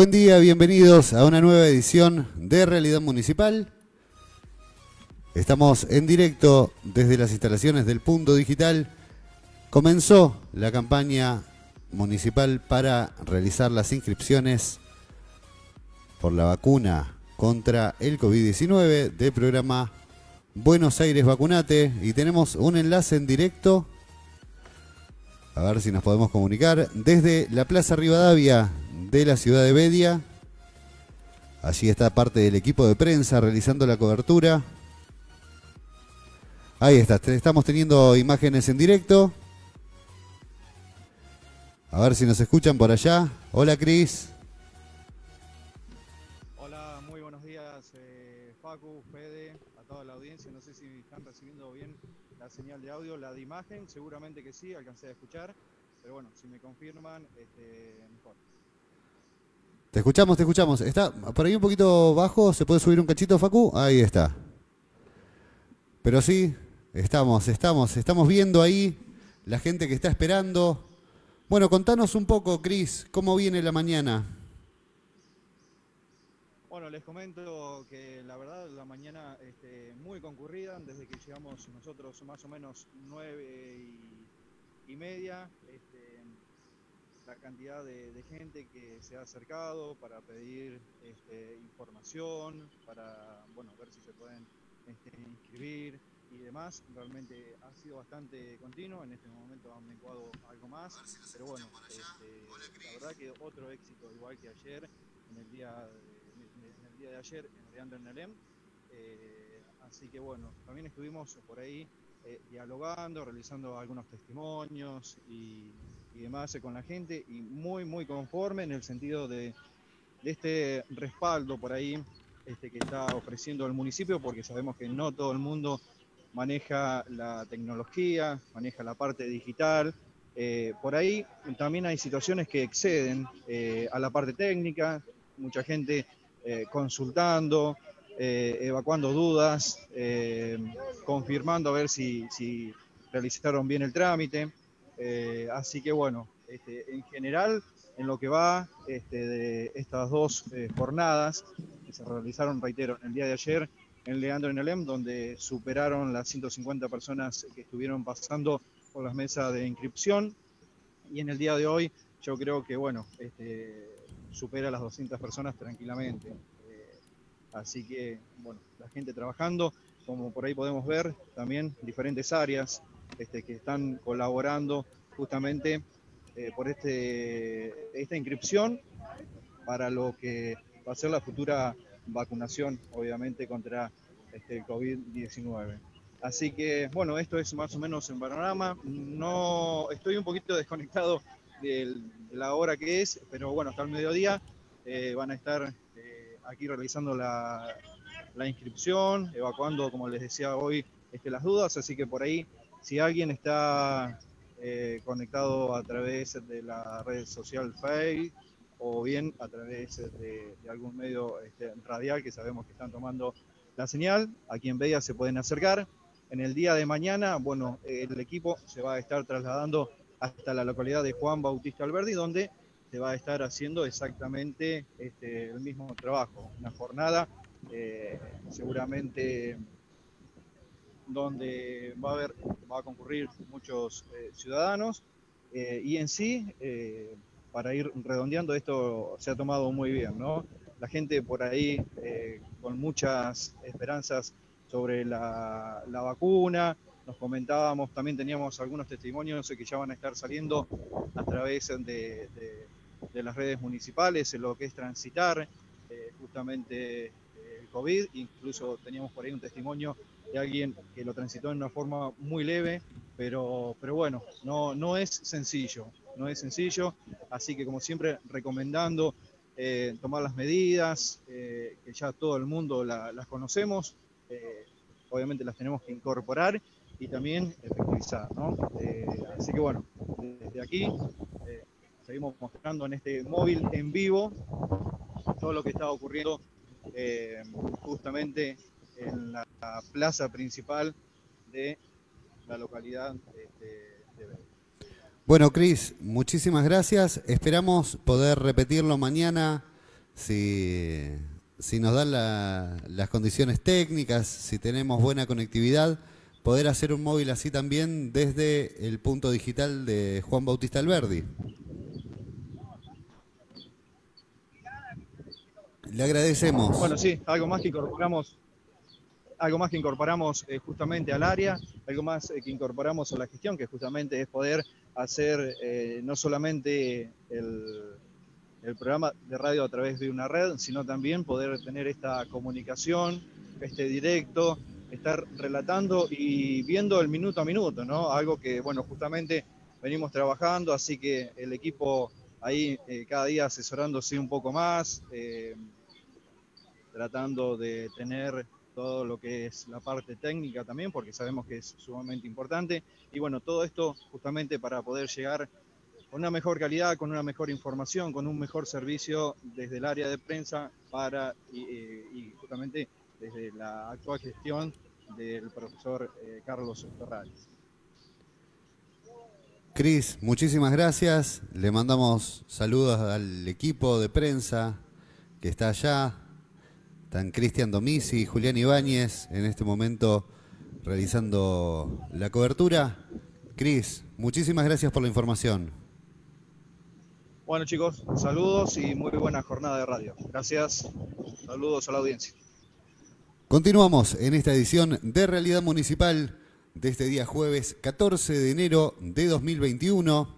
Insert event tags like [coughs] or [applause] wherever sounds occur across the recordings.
Buen día, bienvenidos a una nueva edición de Realidad Municipal. Estamos en directo desde las instalaciones del Punto Digital. Comenzó la campaña municipal para realizar las inscripciones por la vacuna contra el COVID-19 del programa Buenos Aires Vacunate y tenemos un enlace en directo. A ver si nos podemos comunicar desde la Plaza Rivadavia de la ciudad de Bedia. Allí está parte del equipo de prensa realizando la cobertura. Ahí está, estamos teniendo imágenes en directo. A ver si nos escuchan por allá. Hola Cris. Hola, muy buenos días eh, Facu, Fede, a toda la audiencia. No sé si están recibiendo bien la señal de audio, la de imagen. Seguramente que sí, alcancé a escuchar. Pero bueno, si me confirman, este, mejor. Te escuchamos, te escuchamos. Está por ahí un poquito bajo, ¿se puede subir un cachito, Facu? Ahí está. Pero sí, estamos, estamos, estamos viendo ahí la gente que está esperando Bueno, contanos un poco, Cris, ¿cómo viene la mañana? Bueno, les comento que la verdad la mañana este, muy concurrida, desde que llegamos nosotros más o menos nueve y, media, este, la cantidad de, gente que se ha acercado para pedir este, información, para bueno ver si se pueden inscribir, y demás. Realmente ha sido bastante continuo. En este momento han menguado algo más. Pero bueno, este, la verdad que otro éxito, igual que ayer, en el día de, en el día de ayer en Leandro Nelem. Eh, así que bueno, también estuvimos por ahí eh, dialogando, realizando algunos testimonios y, y, demás con la gente y muy, muy conforme en el sentido de, de este respaldo por ahí este, que está ofreciendo el municipio, porque sabemos que no todo el mundo maneja la tecnología, maneja la parte digital. Eh, por ahí también hay situaciones que exceden eh, a la parte técnica, mucha gente eh, consultando, evacuando dudas, confirmando a ver si, si, realizaron bien el trámite. Así que bueno, este, en general, en lo que va este, de estas dos jornadas que se realizaron, reitero, el día de ayer en Leandro en Elem, donde superaron las 150 personas que estuvieron pasando por las mesas de inscripción. Y en el día de hoy yo creo que, bueno, este, supera las 200 personas tranquilamente. Eh, así que, bueno, la gente trabajando, como por ahí podemos ver, también diferentes áreas este, que están colaborando justamente eh, por este, esta inscripción para lo que va a ser la futura vacunación, obviamente, contra este, el COVID-19. Así que, bueno, esto es más o menos en panorama. No estoy un poquito [laughs] desconectado de la hora que es, pero bueno, hasta el mediodía eh, van a estar eh, aquí realizando la, inscripción, evacuando, como les decía hoy, este, las dudas. Así que por ahí, si alguien está eh, conectado a través de la red social Facebook, o bien a través de, algún medio este, radial que sabemos que están tomando la señal. Aquí en Bella se pueden acercar. En el día de mañana, bueno, el equipo se va a estar trasladando hasta la localidad de Juan Bautista Alberdi, donde se va a estar haciendo exactamente este, el mismo trabajo. Una jornada eh, seguramente donde va a haber, va a concurrir muchos eh, ciudadanos eh, y en sí para ir redondeando, esto se ha tomado muy bien, ¿no? La gente por ahí eh, con muchas esperanzas sobre la, vacuna, nos comentábamos, también teníamos algunos testimonios que ya van a estar saliendo a través de, las redes municipales en lo que es transitar eh, justamente eh, el COVID, incluso teníamos por ahí un testimonio de alguien que lo transitó en una forma muy leve, pero, pero bueno, no, no es sencillo no es sencillo, así que como siempre recomendando eh, tomar las medidas, eh, que ya todo el mundo las conocemos, eh, obviamente las tenemos que incorporar y también efectivizar, ¿no? así que bueno, desde aquí seguimos mostrando en este móvil en vivo todo lo que está ocurriendo justamente en la plaza principal de la localidad de, de bueno, Cris, muchísimas gracias. Esperamos poder repetirlo mañana si, nos dan las condiciones técnicas, si tenemos buena conectividad, poder hacer un móvil así también desde el punto digital de Juan Bautista Alberdi. Le agradecemos. Bueno, sí, algo más que incorporamos algo más que incorporamos eh, justamente al área, algo más eh, que incorporamos a la gestión, que justamente es poder hacer eh, no solamente el, programa de radio a través de una red, sino también poder tener esta comunicación, este directo, estar relatando y viendo el minuto a minuto, ¿no? Algo que, bueno, justamente venimos trabajando, así que el equipo ahí cada día asesorándose un poco más, tratando de tener todo lo que es la parte técnica también, porque sabemos que es sumamente importante. Y bueno, todo esto justamente para poder llegar con una mejor calidad, con una mejor información, con un mejor servicio desde el área de prensa para y, justamente desde la actual gestión del profesor eh, Carlos Torrales. Cris, muchísimas gracias. Le mandamos saludos al equipo de prensa que está allá. Están Cristian Domisi y Julián Ibáñez en este momento realizando la cobertura. Cris, muchísimas gracias por la información. Bueno chicos, saludos y muy buena jornada de radio. Gracias. Saludos a la audiencia. Continuamos en esta edición de Realidad Municipal de este día jueves 14 de enero de 2021.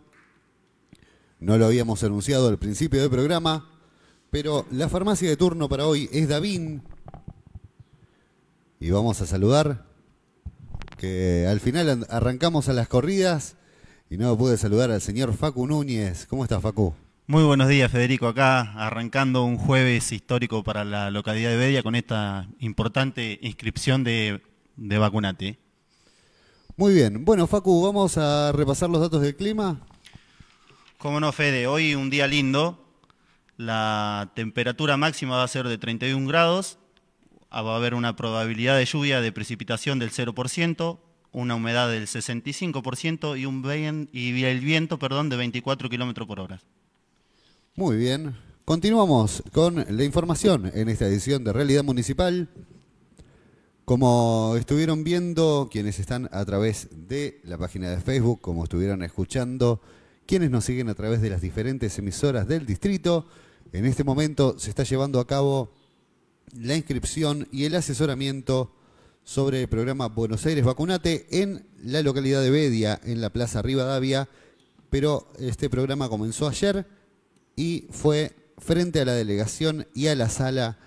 No lo habíamos anunciado al principio del programa, pero la farmacia de turno para hoy es Davín. Y vamos a saludar, que al final arrancamos a las corridas y no pude saludar al señor Facu Núñez. ¿Cómo estás, Facu? Muy buenos días, Federico. Acá arrancando un jueves histórico para la localidad de Bedia con esta importante inscripción de, de vacunate. Muy bien. Bueno, Facu, vamos a repasar los datos del clima. Cómo no, Fede. Hoy un día lindo. La temperatura máxima va a ser de 31 grados. Ah, va a haber una probabilidad de lluvia de precipitación del 0%, una humedad del 65% y, un el viento de 24 kilómetros por hora. Muy bien. Continuamos con la información en esta edición de Realidad Municipal. Como estuvieron viendo quienes están a través de la página de Facebook, como estuvieron escuchando quienes nos siguen a través de las diferentes emisoras del distrito, en este momento se está llevando a cabo la inscripción y el asesoramiento sobre el programa Buenos Aires Vacunate en la localidad de Bedia, en la Plaza Rivadavia, pero este programa comenzó ayer y fue frente a la delegación y a la sala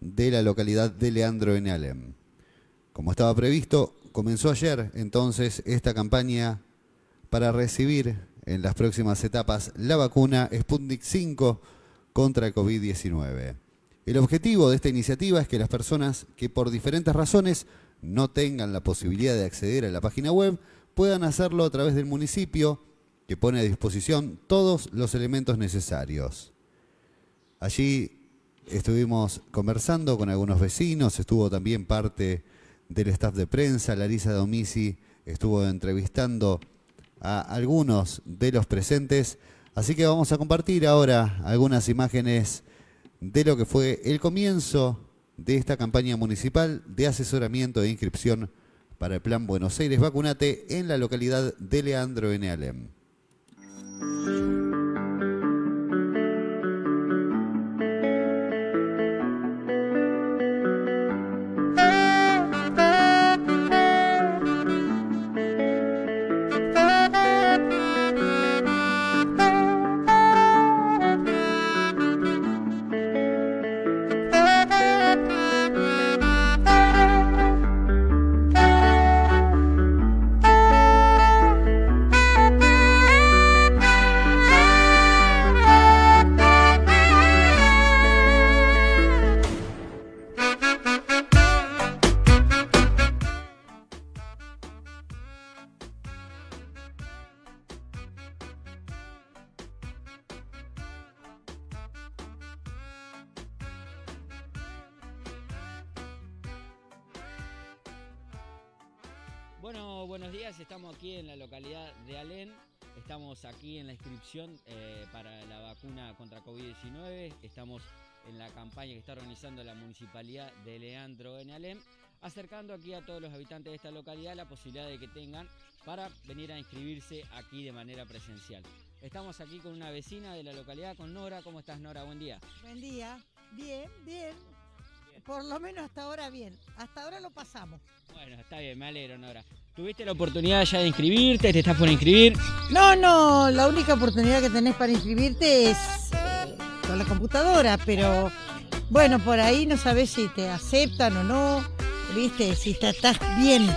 de la localidad de Leandro en Alem. Como estaba previsto, comenzó ayer entonces esta campaña para recibir en las próximas etapas la vacuna Sputnik 5 contra COVID-19. El objetivo de esta iniciativa es que las personas que por diferentes razones no tengan la posibilidad de acceder a la página web puedan hacerlo a través del municipio que pone a disposición todos los elementos necesarios. Allí estuvimos conversando con algunos vecinos, estuvo también parte del staff de prensa. Larisa Domisi estuvo entrevistando a algunos de los presentes. Así que vamos a compartir ahora algunas imágenes de lo que fue el comienzo de esta campaña municipal de asesoramiento e inscripción para el Plan Buenos Aires Vacunate en la localidad de Leandro N. Alem. Eh, para la vacuna contra COVID-19. Estamos en la campaña que está organizando la municipalidad de Leandro en Alem, acercando aquí a todos los habitantes de esta localidad la posibilidad de que tengan para venir a inscribirse aquí de manera presencial. Estamos aquí con una vecina de la localidad, con Nora. ¿Cómo estás, Nora? Buen día. Buen día. Bien, bien. Por lo menos hasta ahora bien. Hasta ahora lo pasamos. Bueno, está bien, me alegro, Nora. ¿Tuviste la oportunidad ya de inscribirte? ¿Te estás por inscribir? No, no, la única oportunidad que tenés para inscribirte es eh, con la computadora, pero bueno, por ahí no sabes si te aceptan o no, viste, si estás bien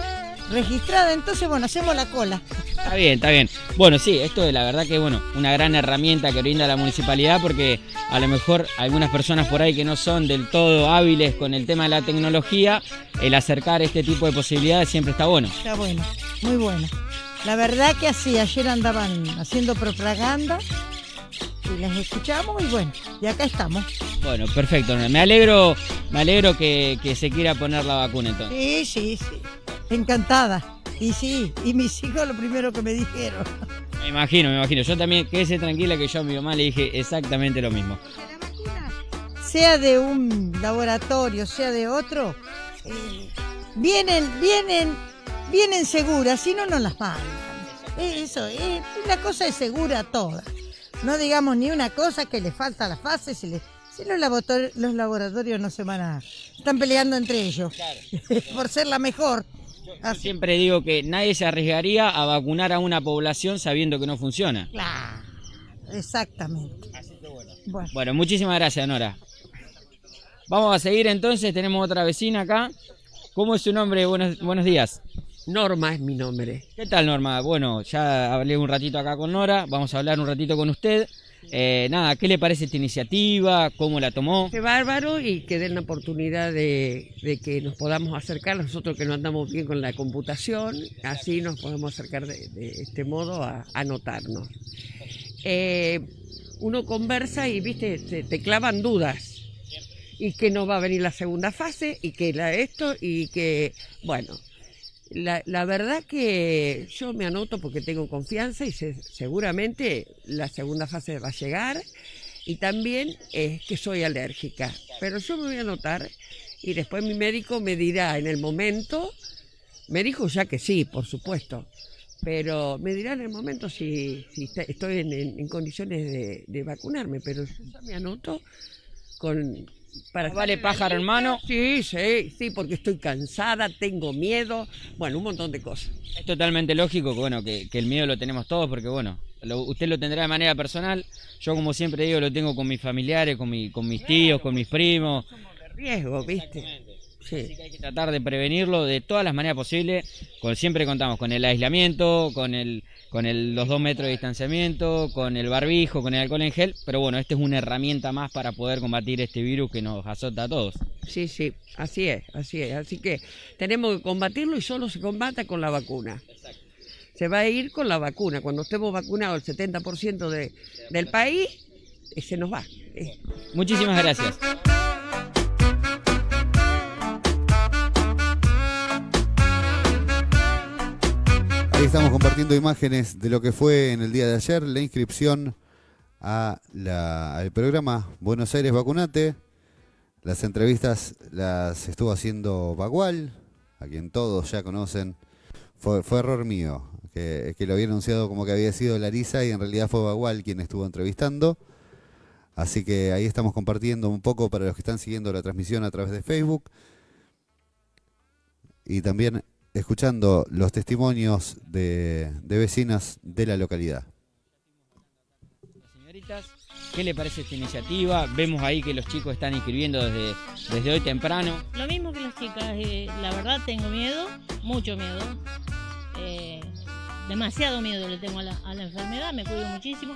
registrada, entonces bueno, hacemos la cola. Está bien, está bien. Bueno, sí, esto es la verdad que bueno, una gran herramienta que brinda la municipalidad porque a lo mejor algunas personas por ahí que no son del todo hábiles con el tema de la tecnología, el acercar este tipo de posibilidades siempre está bueno. Está bueno, muy bueno. La verdad que así, ayer andaban haciendo propaganda y las escuchamos y bueno, y acá estamos. Bueno, perfecto. Me alegro, me alegro que, que se quiera poner la vacuna entonces. Sí, sí, sí. Encantada. Y sí, y mis hijos lo primero que me dijeron. Me imagino, me imagino. Yo también, quédese tranquila que yo a mi mamá le dije exactamente lo mismo. La sea de un laboratorio, sea de otro, eh, vienen, vienen, vienen seguras, si no, no las pagan. Eh, Eso, eh, la cosa es segura toda. No digamos ni una cosa que le falta a las fases, si, le- si los, laborator- los laboratorios no se van a... Están peleando entre ellos [laughs] por ser la mejor. Yo Así, siempre digo que nadie se arriesgaría a vacunar a una población sabiendo que no funciona. claro, exactamente. Bueno. Bueno, muchísimas gracias, Nora. Vamos a seguir entonces, tenemos otra vecina acá. ¿Cómo es su nombre? Buenos, buenos días. Norma es mi nombre. ¿Qué tal, Norma? Bueno, ya hablé un ratito acá con Nora, vamos a hablar un ratito con usted. Eh, nada, ¿qué le parece esta iniciativa? ¿Cómo la tomó? Qué bárbaro y que den la oportunidad de, de que nos podamos acercar, nosotros que no andamos bien con la computación, así nos podemos acercar de, este modo a a anotarnos. Eh, uno conversa y, viste, te, te clavan dudas. Y que no va a venir la segunda fase y que la esto y que, bueno, la, la verdad que yo me anoto porque tengo confianza y se- seguramente la segunda fase va a llegar. Y también es que soy alérgica. Pero yo me voy a anotar y después mi médico me dirá en el momento, me dijo ya que sí, por supuesto, pero me dirá en el momento si, estoy en condiciones de, de vacunarme, pero yo ya me anoto con... Para ¿No vale pájaro en mano? Sí, sí, sí, porque estoy cansada, tengo miedo, bueno, un montón de cosas. Es totalmente lógico que, bueno, que, que el miedo lo tenemos todos porque, bueno, lo- usted lo tendrá de manera personal. Yo, como siempre digo, lo tengo con mis familiares, con, mi, con mis tíos, con mis primos. Somos de riesgo, ¿viste? Sí. Así que hay que tratar de prevenirlo de todas las maneras posibles. Con, siempre contamos con el aislamiento, con el con el, los dos metros de distanciamiento, con el barbijo, con el alcohol en gel. Pero bueno, esta es una herramienta más para poder combatir este virus que nos azota a todos. Sí, sí, así es, así es. Así que tenemos que combatirlo y solo se combata con la vacuna. Se va a ir con la vacuna. Cuando estemos vacunados el 70% de, del país, eh, se nos va. Eh, Muchísimas gracias. Ahí estamos compartiendo imágenes de lo que fue en el día de ayer la inscripción a la- al programa Buenos Aires Vacunate. Las entrevistas las estuvo haciendo Bagual, a quien todos ya conocen. Fue, error mío, que, que lo había anunciado como que había sido Larisa y en realidad fue Bagual quien estuvo entrevistando. Así que ahí estamos compartiendo un poco para los que están siguiendo la transmisión a través de Facebook. Y también escuchando los testimonios de, de vecinas de la localidad. Señoritas, ¿qué le parece esta iniciativa? Vemos ahí que los chicos están inscribiendo desde, desde hoy temprano. Lo mismo que las chicas, eh, la verdad tengo miedo, mucho miedo. Eh, demasiado miedo le tengo a la, a la enfermedad, me cuido muchísimo.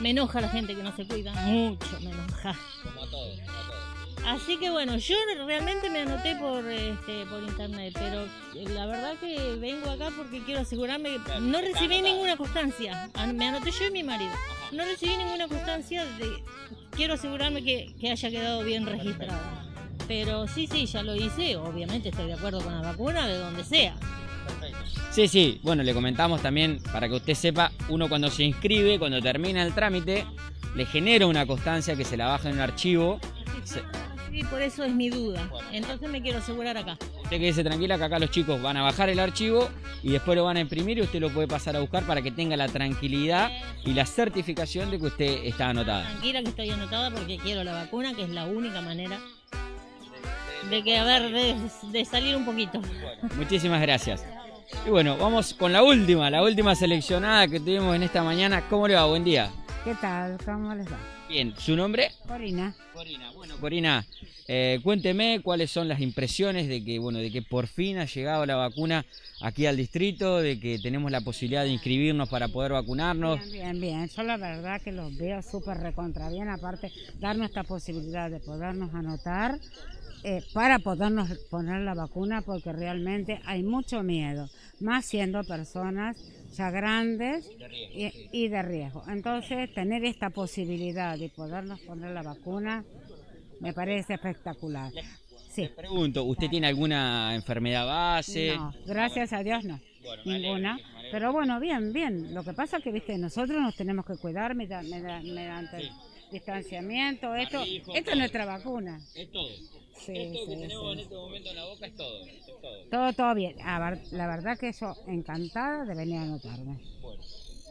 Me enoja la gente que no se cuida, mucho me enoja. Como a todos, como a todos. Así que bueno, yo realmente me anoté por este, por internet, pero eh, la verdad que vengo acá porque quiero asegurarme que no recibí ninguna constancia. An- Me anoté yo y mi marido. No recibí ninguna constancia de quiero asegurarme que, que haya quedado bien registrada. Pero sí, sí, ya lo hice. Obviamente estoy de acuerdo con la vacuna de donde sea. Sí, sí, bueno, le comentamos también, para que usted sepa, uno cuando se inscribe, cuando termina el trámite, le genera una constancia que se la baja en un archivo. Se- Sí, por eso es mi duda. Entonces me quiero asegurar acá. Usted quédese tranquila que acá los chicos van a bajar el archivo y después lo van a imprimir y usted lo puede pasar a buscar para que tenga la tranquilidad y la certificación de que usted está anotada. Tranquila que estoy anotada porque quiero la vacuna, que es la única manera de que, a ver, de, de salir un poquito. Muchísimas gracias. Y bueno, vamos con la última, la última seleccionada que tuvimos en esta mañana. ¿Cómo le va? Buen día. ¿Qué tal? ¿Cómo les va? Bien, ¿su nombre? Corina. Corina, bueno, Corina, eh, cuénteme cuáles son las impresiones de que, bueno, de que por fin ha llegado la vacuna aquí al distrito, de que tenemos la posibilidad de inscribirnos para poder vacunarnos. Bien, bien, bien. Yo la verdad que los veo súper recontra bien. Aparte, darnos esta posibilidad de podernos anotar eh, para podernos poner la vacuna porque realmente hay mucho miedo. Más siendo personas ya grandes y, y de riesgo. Entonces, tener esta posibilidad de podernos poner la vacuna me parece espectacular. Sí. Pregunto, ¿usted tiene alguna enfermedad base? No, gracias a Dios no. Bueno, Ninguna. Pero bueno, bien, bien. Lo que pasa es que, viste, nosotros nos tenemos que cuidar mediante el distanciamiento. Esto, esto es nuestra vacuna. Es todo. Sí, Esto que sí, tenemos en este momento en la boca es todo. Es todo. Todo, todo bien. La verdad que yo encantada de venir a anotarme.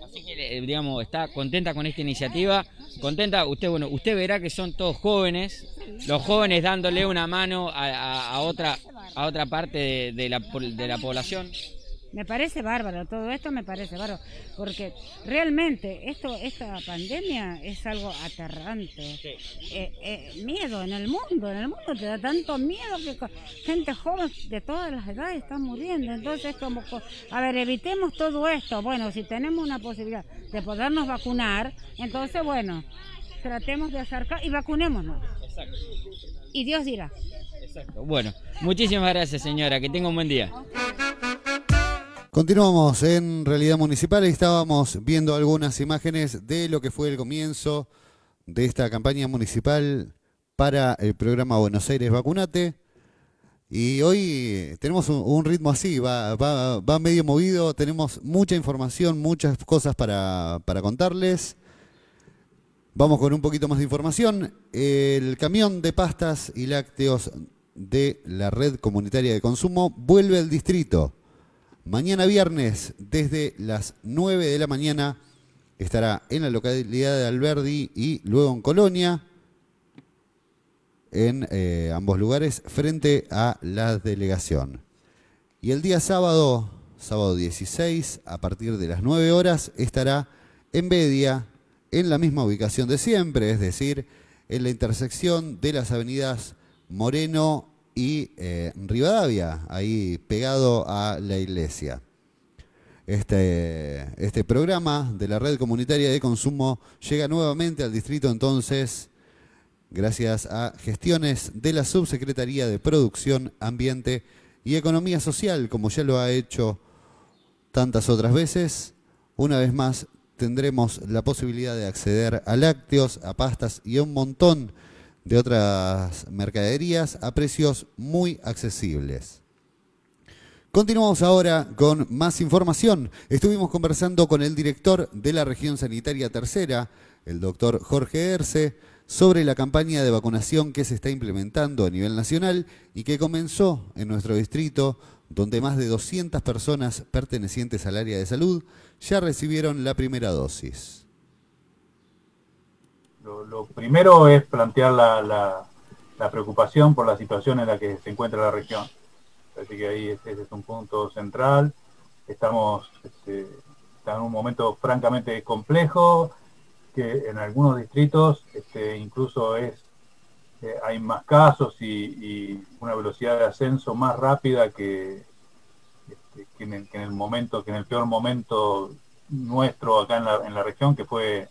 Así que, eh, digamos, está contenta con esta iniciativa. Contenta, usted, bueno, usted verá que son todos jóvenes, los jóvenes dándole una mano a, a- a otra a otra parte de, de la, de la población. Me parece bárbaro, todo esto me parece bárbaro, porque realmente esto, esta pandemia es algo aterrante. Eh, eh, miedo en el mundo, en el mundo te da tanto miedo que gente joven de todas las edades está muriendo. Entonces, como, co- a ver, evitemos todo esto. Bueno, si tenemos una posibilidad de podernos vacunar, entonces, bueno, tratemos de acercar y vacunémonos. Y Dios dirá. Bueno, muchísimas gracias señora, que tenga un buen día. Continuamos en Realidad Municipal y estábamos viendo algunas imágenes de lo que fue el comienzo de esta campaña municipal para el programa Buenos Aires Vacunate. Y hoy tenemos un, ritmo así, va, medio movido, tenemos mucha información, muchas cosas para contarles. Vamos con un poquito más de información. El camión de pastas y lácteos de la red comunitaria de consumo vuelve al distrito. Mañana viernes, desde las 9 de la mañana, estará en la localidad de Alberdi y luego en Colonia, en eh, ambos lugares, frente a la delegación. Y el día sábado, sábado 16, a partir de las 9 horas, estará en Bedia, en la misma ubicación de siempre, es decir, en la intersección de las avenidas Moreno y eh, Rivadavia, ahí pegado a la iglesia. Este, este programa de la red comunitaria de consumo llega nuevamente al distrito entonces gracias a gestiones de la Subsecretaría de Producción, Ambiente y Economía Social, como ya lo ha hecho tantas otras veces. Una vez más tendremos la posibilidad de acceder a lácteos, a pastas y a un montón de otras mercaderías a precios muy accesibles. Continuamos ahora con más información. Estuvimos conversando con el director de la región sanitaria tercera, el doctor Jorge Erce, sobre la campaña de vacunación que se está implementando a nivel nacional y que comenzó en nuestro distrito, donde más de 200 personas pertenecientes al área de salud ya recibieron la primera dosis. Lo, primero es plantear la, la- preocupación por la situación en la que se encuentra la región. Así que ahí ese, ese es un punto central. Estamos este, en un momento francamente complejo, que en algunos distritos este, incluso es eh, hay más casos y, una velocidad de ascenso más rápida que, este, que, en el, que en el momento, que en el peor momento nuestro acá en la, en la región, que fue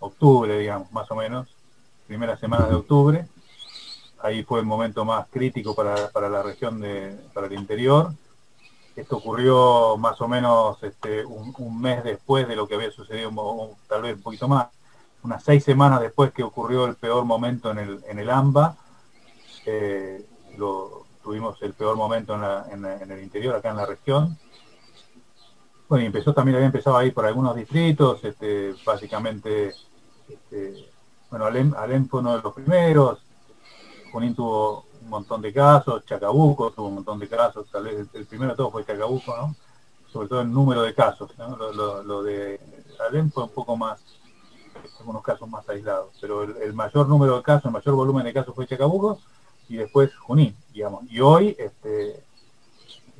octubre, digamos, más o menos, primeras semanas de octubre. Ahí fue el momento más crítico para, para la región, de, para el interior. Esto ocurrió más o menos este, un, un mes después de lo que había sucedido, tal vez un poquito más, unas seis semanas después que ocurrió el peor momento en el, en el AMBA. Eh, lo, tuvimos el peor momento en, la- en la- en el interior, acá en la región. Bueno, y empezó también, había empezado ahí por algunos distritos, este, básicamente, este, bueno, Alem, Alem fue uno de los primeros, Junín tuvo un montón de casos, Chacabuco tuvo un montón de casos, tal vez el, primero de todos fue Chacabuco, ¿no? Sobre todo el número de casos, ¿no? Lo, de Alem fue un poco más, algunos casos más aislados, pero el, mayor número de casos, el mayor volumen de casos fue Chacabuco y después Junín, digamos. Y hoy, este,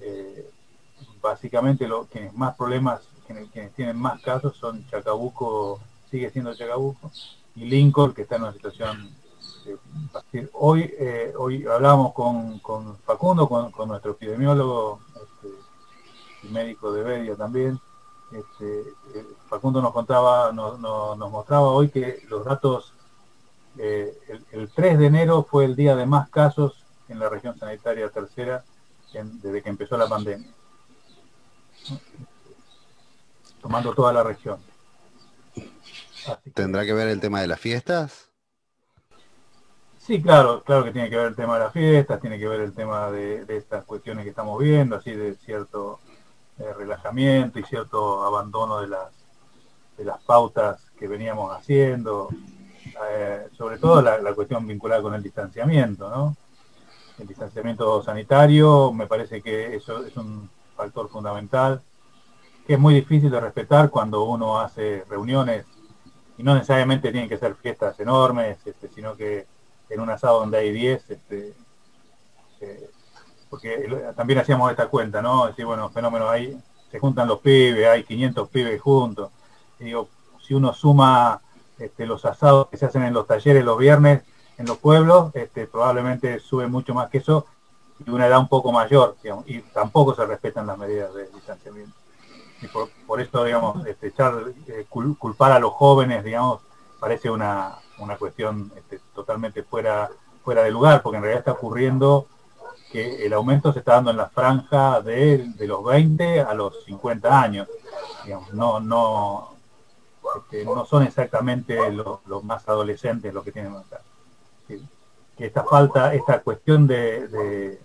eh, básicamente lo, quienes más problemas, quienes tienen más casos son Chacabuco, sigue siendo Chacabuco, y Lincoln, que está en una situación eh, hoy eh, hoy hablábamos con, con Facundo, con, con nuestro epidemiólogo este, y médico de Bedia también. Este, eh, Facundo nos contaba, nos, nos- mostraba hoy que los datos, eh, el, el 3 de enero fue el día de más casos en la región sanitaria tercera desde que empezó la pandemia, tomando toda la región. ¿Tendrá que ver el tema de las fiestas? Sí, claro, claro que tiene que ver el tema de las fiestas, tiene que ver el tema de, estas cuestiones que estamos viendo, así de cierto eh, relajamiento y cierto abandono de las, de las pautas que veníamos haciendo, eh, sobre todo la, cuestión vinculada con el distanciamiento, ¿no? El distanciamiento sanitario me parece que eso es un factor fundamental, que es muy difícil de respetar cuando uno hace reuniones y no necesariamente tienen que ser fiestas enormes, este, sino que en un asado donde hay 10, este, eh, porque también hacíamos esta cuenta, ¿no? Decir, bueno, fenómeno ahí, se juntan los pibes, hay 500 pibes juntos. Digo, si uno suma este, los asados que se hacen en los talleres los viernes en los pueblos, este, probablemente sube mucho más que eso y una edad un poco mayor, y tampoco se respetan las medidas de distanciamiento. Y por, por esto, digamos, este, eh, culpar a los jóvenes, digamos, parece una, una cuestión este, totalmente fuera, fuera de lugar, porque en realidad está ocurriendo que el aumento se está dando en la franja de, los 20 a los 50 años. no, no, este, no son exactamente los, más adolescentes los que tienen acá. Que esta falta, esta cuestión de, de,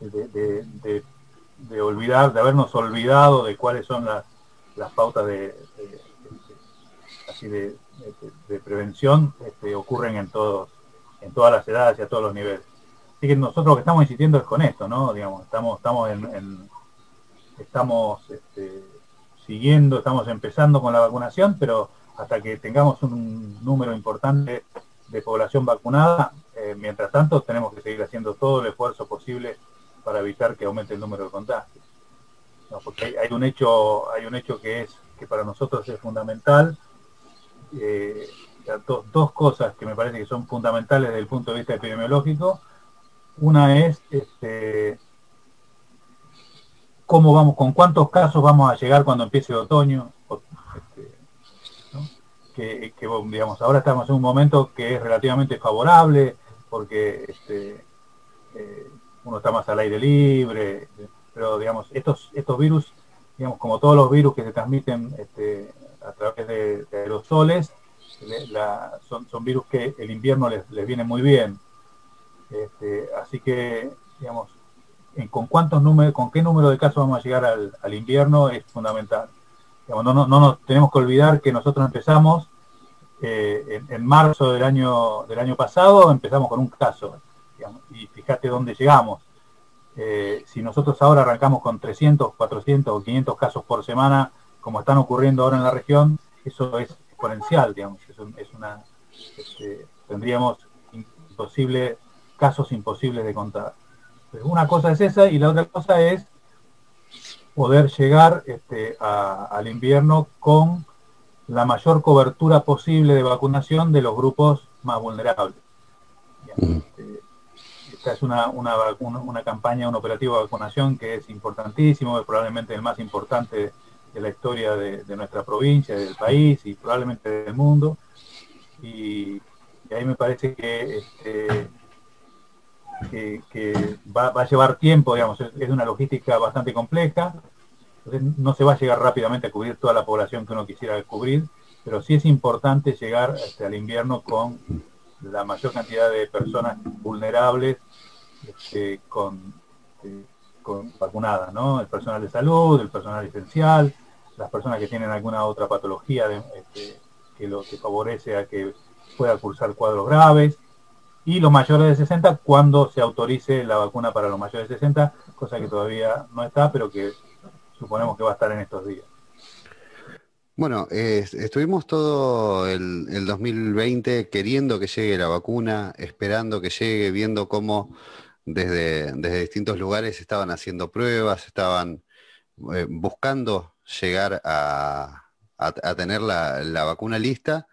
de, olvidar, de habernos olvidado de cuáles son las, las pautas de, así de, prevención, este, ocurren en todos, en todas las edades y a todos los niveles. Así que nosotros lo que estamos insistiendo es con esto, ¿no? Digamos, estamos, estamos en, estamos este, siguiendo, estamos empezando con la vacunación, pero hasta que tengamos un número importante de población vacunada, eh, mientras tanto tenemos que seguir haciendo todo el esfuerzo posible para evitar que aumente el número de contagios. porque hay, un hecho, hay un hecho que es que para nosotros es fundamental. Eh, dos cosas que me parece que son fundamentales desde el punto de vista epidemiológico una es este, cómo vamos, con cuántos casos vamos a llegar cuando empiece el otoño. Este, que, digamos, ahora estamos en un momento que es relativamente favorable porque este, eh, uno está más al aire libre, pero digamos, estos, estos virus, digamos, como todos los virus que se transmiten este, a través de, aerosoles, son, son virus que el invierno les, les viene muy bien este, así que, digamos, con cuántos números, con qué número de casos vamos a llegar al, invierno es fundamental. no, no, nos tenemos que olvidar que nosotros empezamos eh, en, marzo del año del año pasado, empezamos con un caso. Y fíjate dónde llegamos. Eh, si nosotros ahora arrancamos con 300, 400 o 500 casos por semana, como están ocurriendo ahora en la región, eso es exponencial, digamos. Es, una, este, tendríamos imposible casos imposibles de contar. una cosa es esa y la otra cosa es poder llegar este, al invierno con la mayor cobertura posible de vacunación de los grupos más vulnerables. Este, esta es una, una, una, campaña, un operativo de vacunación que es importantísimo, es probablemente el más importante de la historia de, nuestra provincia, del país y probablemente del mundo. Y, ahí me parece que este, que, va, a llevar tiempo, digamos, es, una logística bastante compleja, no se va a llegar rápidamente a cubrir toda la población que uno quisiera cubrir, pero sí es importante llegar hasta este, el invierno con la mayor cantidad de personas vulnerables este, con, este, con vacunadas, ¿no? El personal de salud, el personal esencial, las personas que tienen alguna otra patología que lo que favorece a que pueda cursar cuadros graves y los mayores de 60 cuando se autorice la vacuna para los mayores de 60, cosa que todavía no está, pero que suponemos que va a estar en estos días. Bueno, estuvimos todo el, 2020 queriendo que llegue la vacuna, esperando que llegue, viendo cómo desde, desde distintos lugares estaban haciendo pruebas, estaban eh, buscando llegar a, a, tener la, la vacuna lista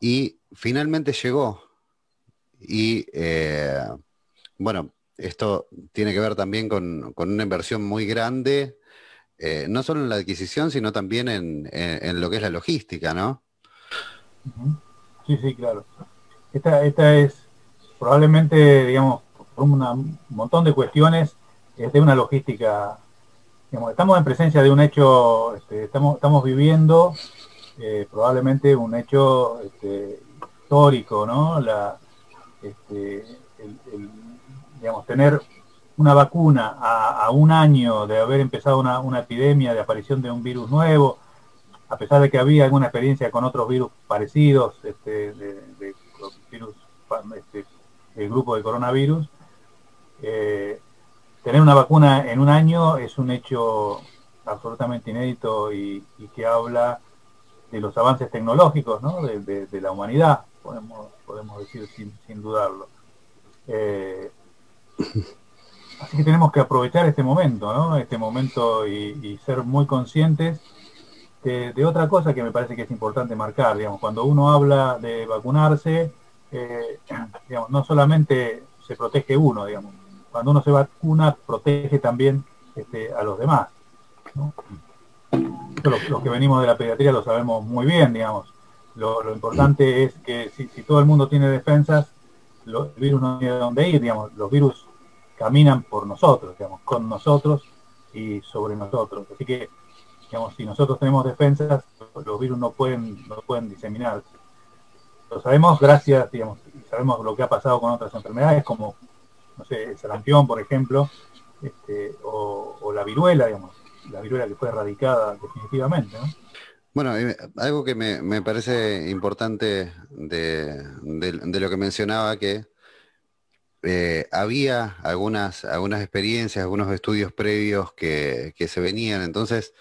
y finalmente llegó, y eh, bueno, esto tiene que ver también con, una inversión muy grande, eh, no solo en la adquisición, sino también en, lo que es la logística, ¿no? Sí, sí, claro. Esta, esta es probablemente, digamos, un montón de cuestiones, es de una logística, estamos en presencia de un hecho, este, estamos, estamos viviendo eh, probablemente un hecho este, histórico, ¿no? La, este, digamos, tener una vacuna a, un año de haber empezado una, epidemia de aparición de un virus nuevo, a pesar de que había alguna experiencia con otros virus parecidos, este, de, virus, este, el grupo de coronavirus, eh, tener una vacuna en un año es un hecho absolutamente inédito y, que habla de los avances tecnológicos de, la humanidad, podemos, podemos decir sin, dudarlo. Eh, [coughs] Así que tenemos que aprovechar este momento, ¿no? Este momento y, ser muy conscientes de, otra cosa que me parece que es importante marcar, digamos, cuando uno habla de vacunarse, eh, [coughs] digamos, no solamente se protege uno, digamos, cuando uno se vacuna protege también este, a los demás. Los, que venimos de la pediatría lo sabemos muy bien, digamos. Lo, importante es que si, todo el mundo tiene defensas, el virus no tiene dónde ir, digamos, los virus caminan por nosotros, digamos, con nosotros y sobre nosotros. Así que, digamos, si nosotros tenemos defensas, los virus no pueden, no pueden diseminarse. Lo sabemos gracias, digamos, sabemos lo que ha pasado con otras enfermedades, como, no sé, el sarampión, por ejemplo, este, o, la viruela, digamos, la viruela que fue erradicada definitivamente, Bueno, eh, algo que me, parece importante de, de, lo que mencionaba, que eh, había algunas, algunas experiencias, algunos estudios previos que, se venían, entonces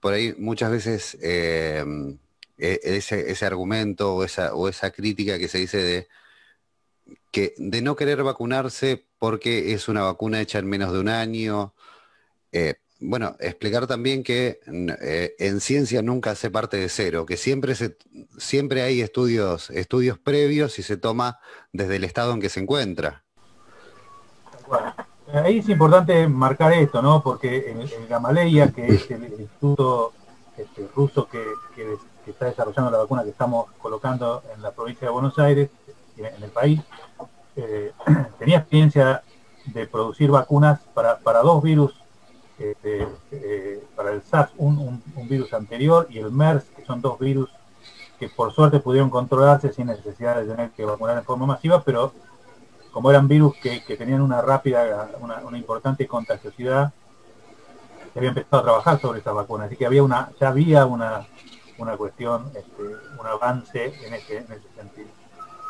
por ahí muchas veces em, e, ese, argumento o esa, o esa crítica que se dice de que de no querer vacunarse porque es una vacuna hecha en menos de un año. Eh, bueno, explicar también que eh, en ciencia nunca se parte de cero, que siempre, se, siempre hay estudios, estudios previos y se toma desde el estado en que se encuentra. ahí es importante marcar esto, ¿no? Porque en, en Gamaleya, que es el, instituto este, ruso que, está desarrollando la vacuna que estamos colocando en la provincia de Buenos Aires, en el país, eh, [clears throat] tenía experiencia de producir vacunas para, para dos virus este, eh, para el SARS, un, virus anterior, y el MERS, que son dos virus que por suerte pudieron controlarse sin necesidad de tener que vacunar en forma masiva, pero como eran virus que, tenían una rápida, una, importante contagiosidad, se había empezado a trabajar sobre esta vacuna. Así que había una, ya había una, una cuestión, este, un avance en ese, en ese sentido.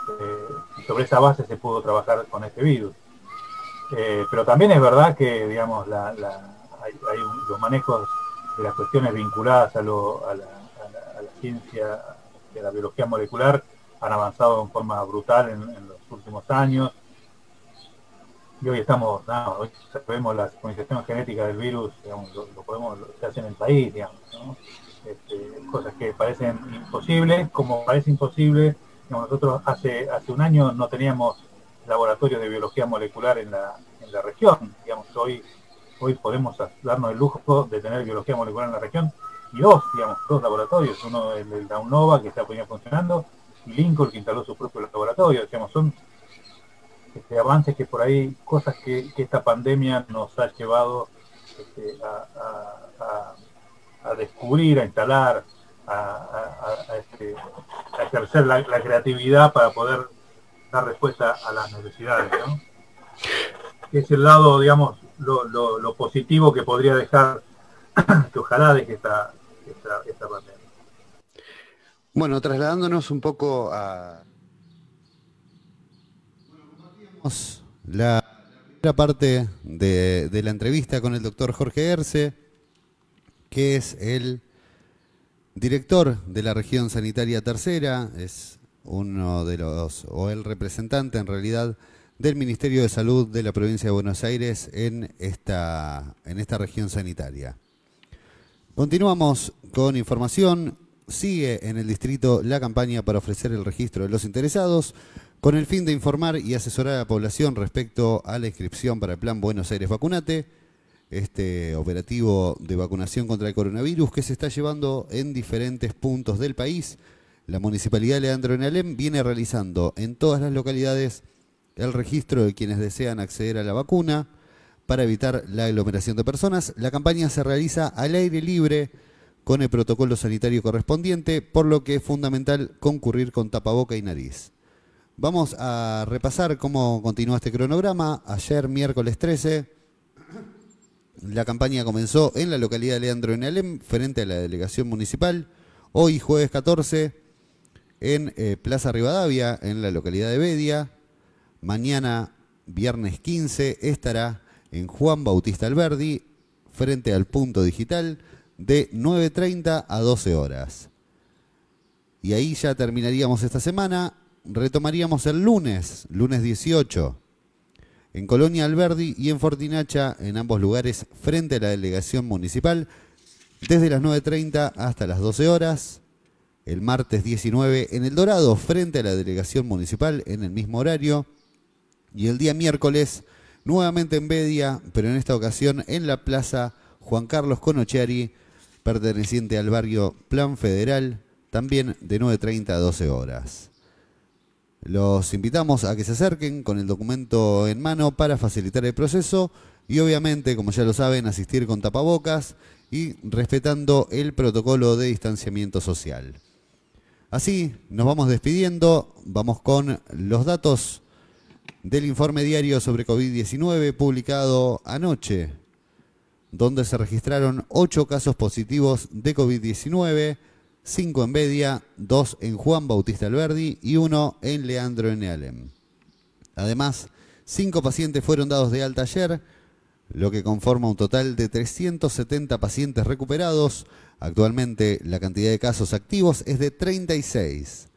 Eh, y sobre esa base se pudo trabajar con este virus. Eh, pero también es verdad que, digamos, la hay, los manejos de las cuestiones vinculadas a, la, ciencia de la biología molecular han avanzado en forma brutal en, los últimos años. Y hoy estamos, hoy sabemos la secuenciación genética del virus, lo, podemos, se hace en el país, digamos, este, cosas que parecen imposibles, como parece imposible, nosotros hace, hace un año no teníamos laboratorios de biología molecular en la, en la región, digamos, hoy hoy podemos darnos el lujo de tener biología molecular en la región. Y dos, digamos, dos laboratorios, uno el, el Nova que está funcionando y Lincoln que instaló su propio laboratorio, digamos, son este, avances que por ahí, cosas que, esta pandemia nos ha llevado este, a, descubrir, a instalar, a, este, ejercer la, creatividad para poder dar respuesta a las necesidades, ¿no? es el lado, digamos, lo, positivo que podría dejar, [clears throat] que ojalá deje esta, esta, pandemia. Bueno, trasladándonos un poco a la primera parte de, de, la entrevista con el doctor Jorge Erce, que es el director de la región sanitaria tercera, es uno de los, o el representante en realidad, del Ministerio de Salud de la provincia de Buenos Aires en esta, en esta región sanitaria. Continuamos con información. Sigue en el distrito la campaña para ofrecer el registro de los interesados con el fin de informar y asesorar a la población respecto a la inscripción para el Plan Buenos Aires Vacunate, este operativo de vacunación contra el coronavirus que se está llevando en diferentes puntos del país. La Municipalidad de Leandro en viene realizando en todas las localidades el registro de quienes desean acceder a la vacuna para evitar la aglomeración de personas. La campaña se realiza al aire libre con el protocolo sanitario correspondiente, por lo que es fundamental concurrir con tapaboca y nariz. Vamos a repasar cómo continúa este cronograma. Ayer, miércoles 13, la campaña comenzó en la localidad de Leandro en Alem, frente a la delegación municipal. Hoy, jueves 14, en eh, Plaza Rivadavia, en la localidad de Bedia. Mañana, viernes 15, estará en Juan Bautista Alberdi, frente al punto digital, de 9.30 a 12 horas. Y ahí ya terminaríamos esta semana. Retomaríamos el lunes, lunes 18, en Colonia Alberdi y en Fortinacha, en ambos lugares, frente a la delegación municipal, desde las 9.30 hasta las 12 horas. El martes 19 en El Dorado, frente a la delegación municipal, en el mismo horario. Y el día miércoles, nuevamente en Bedia, pero en esta ocasión en la Plaza Juan Carlos Conochiari, perteneciente al barrio Plan Federal, también de 9.30 a 12 horas. Los invitamos a que se acerquen con el documento en mano para facilitar el proceso y obviamente, como ya lo saben, asistir con tapabocas y respetando el protocolo de distanciamiento social. Así, nos vamos despidiendo, vamos con los datos del informe diario sobre COVID-19 publicado anoche, donde se registraron ocho casos positivos de COVID-19, cinco en Bedia, dos en Juan Bautista Alberdi y uno en Leandro N. Además, cinco pacientes fueron dados de alta ayer, lo que conforma un total de 370 pacientes recuperados. Actualmente la cantidad de casos activos es de 36.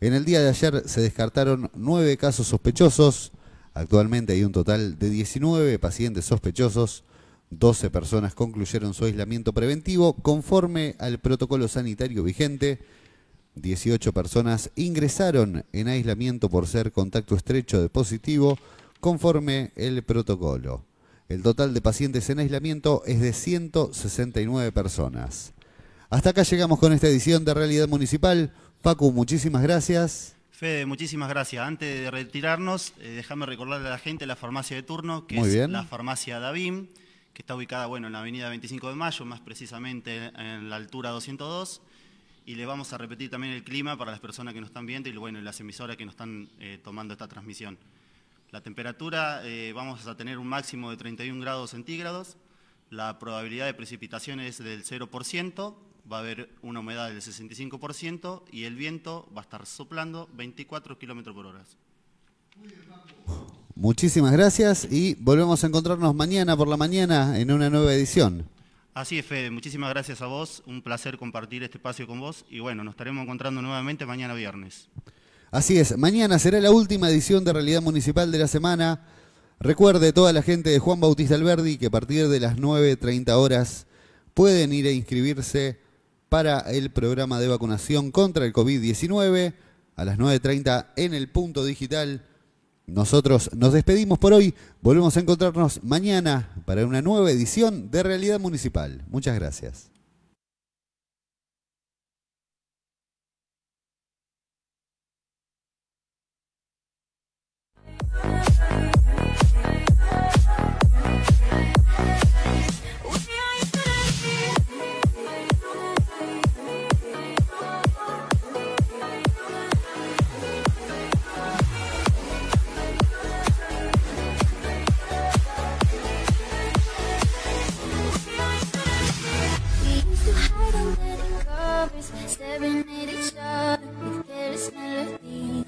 En el día de ayer se descartaron nueve casos sospechosos. Actualmente hay un total de 19 pacientes sospechosos. 12 personas concluyeron su aislamiento preventivo conforme al protocolo sanitario vigente. 18 personas ingresaron en aislamiento por ser contacto estrecho de positivo conforme el protocolo. El total de pacientes en aislamiento es de 169 personas. Hasta acá llegamos con esta edición de Realidad Municipal. Paco, muchísimas gracias. Fede, muchísimas gracias. Antes de retirarnos, eh, déjame recordarle a la gente la farmacia de turno, que Muy es bien. la farmacia Davim, que está ubicada bueno, en la avenida 25 de Mayo, más precisamente en la altura 202. Y les vamos a repetir también el clima para las personas que nos están viendo y bueno, las emisoras que nos están eh, tomando esta transmisión. La temperatura, eh, vamos a tener un máximo de 31 grados centígrados. La probabilidad de precipitación es del 0%, va a haber una humedad del 65% y el viento va a estar soplando 24 kilómetros por hora. Muchísimas gracias y volvemos a encontrarnos mañana por la mañana en una nueva edición. Así es, Fede, muchísimas gracias a vos, un placer compartir este espacio con vos y bueno, nos estaremos encontrando nuevamente mañana viernes. Así es, mañana será la última edición de Realidad Municipal de la semana. Recuerde toda la gente de Juan Bautista Alberdi que a partir de las 9.30 horas pueden ir a inscribirse para el programa de vacunación contra el COVID-19 a las 9.30 en el punto digital. Nosotros nos despedimos por hoy, volvemos a encontrarnos mañana para una nueva edición de Realidad Municipal. Muchas gracias. staring at each other with careless melodies.